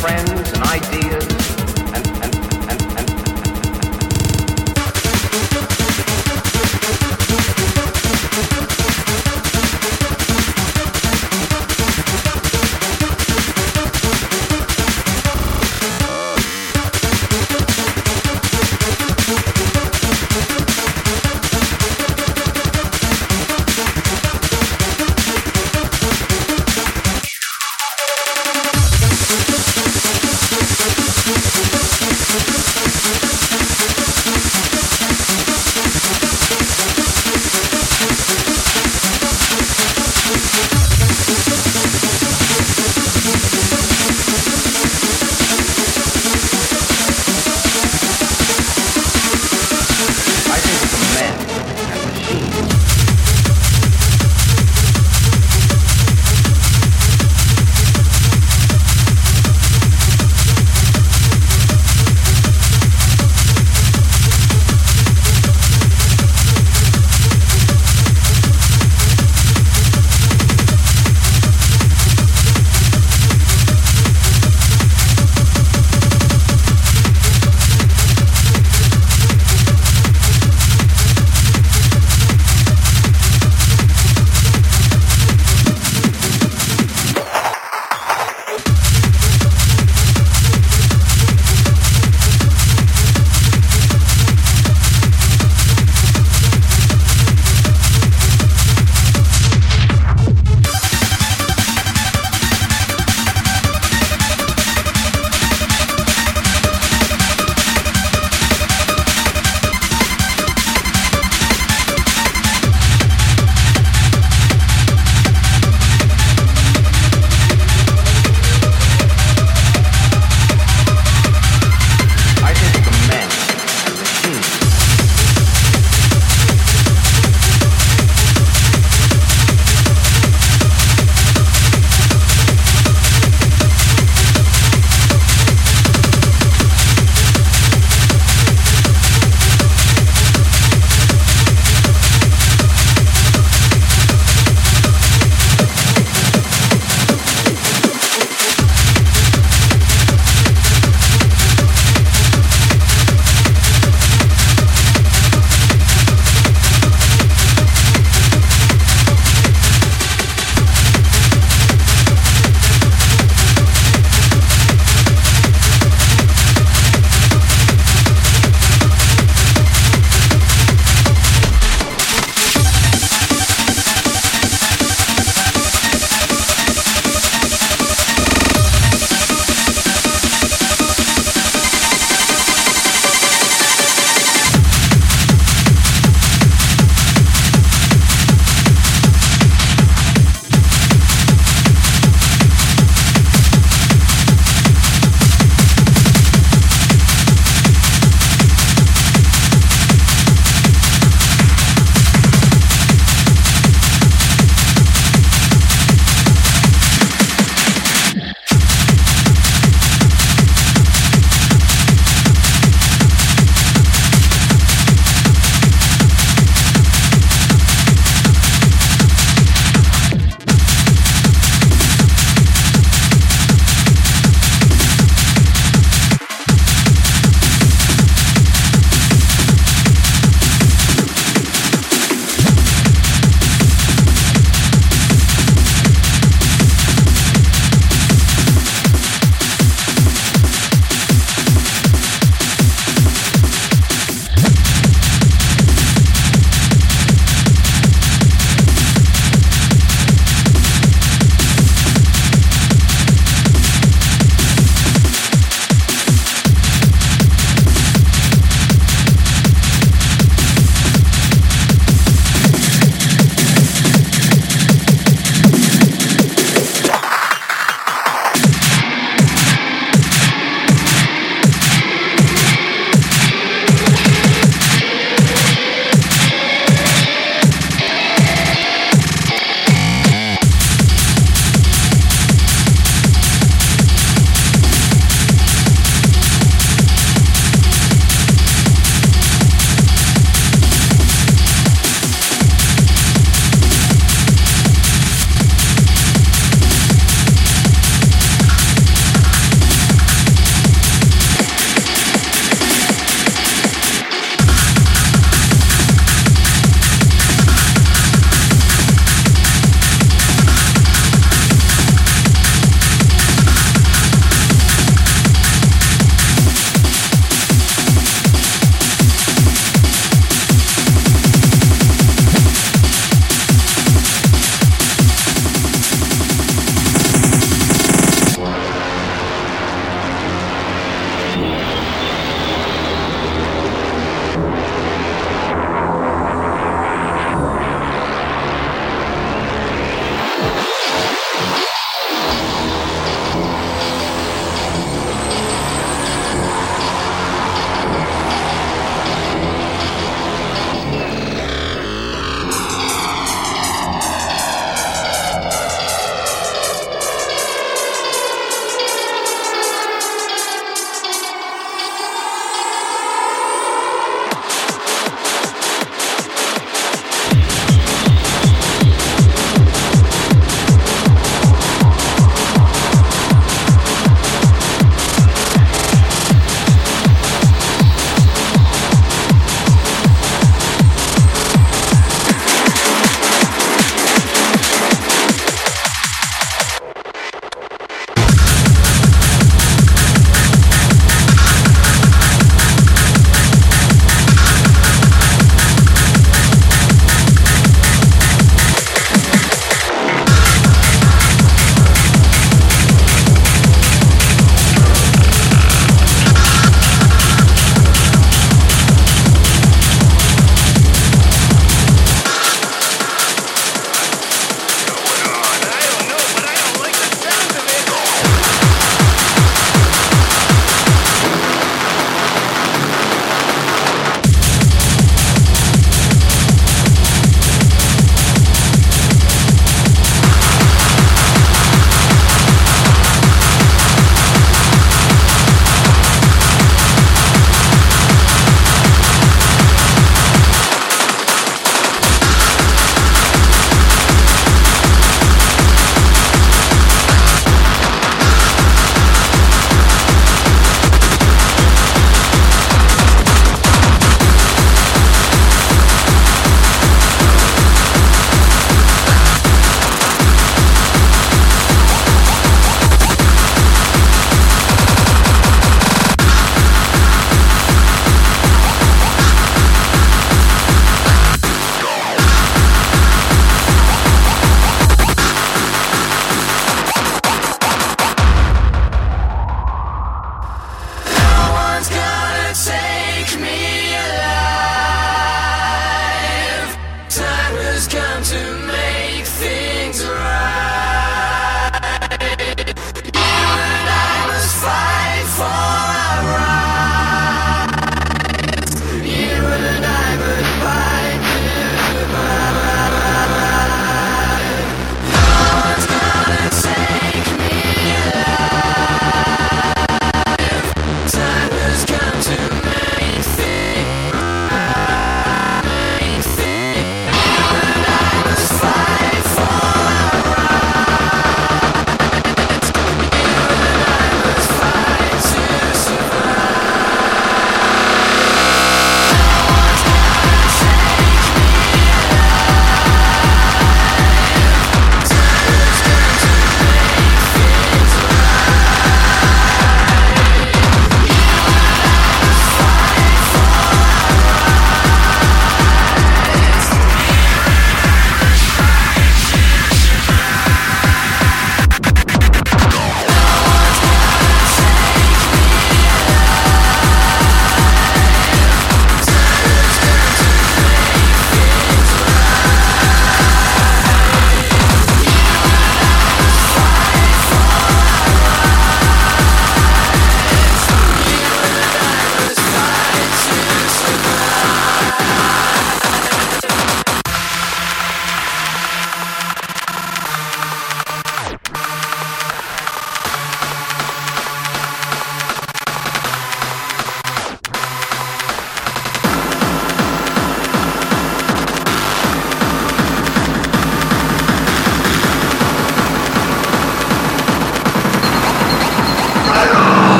friends and ideas.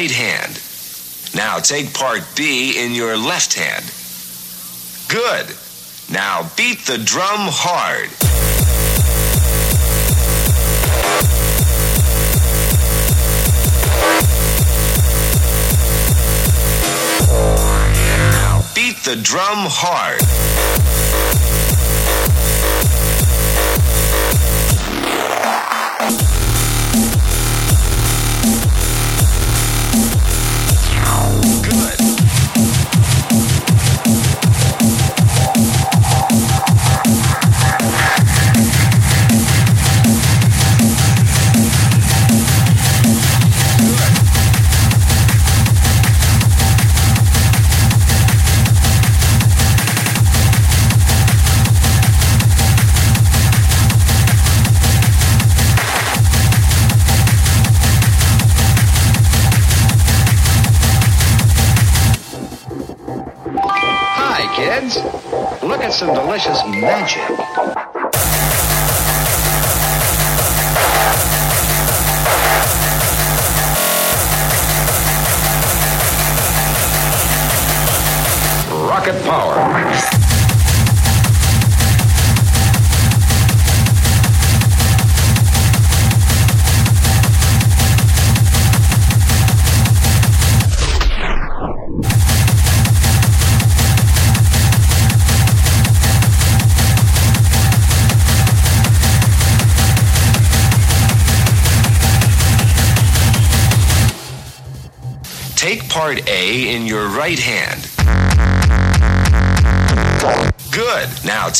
right hand. Now take part B in your left hand. Good. Now beat the drum hard. Now beat the drum hard.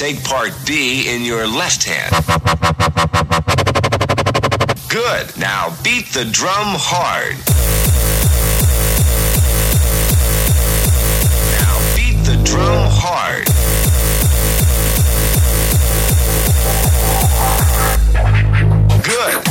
Take part B in your left hand. Good. Now beat the drum hard. Now beat the drum hard. Good.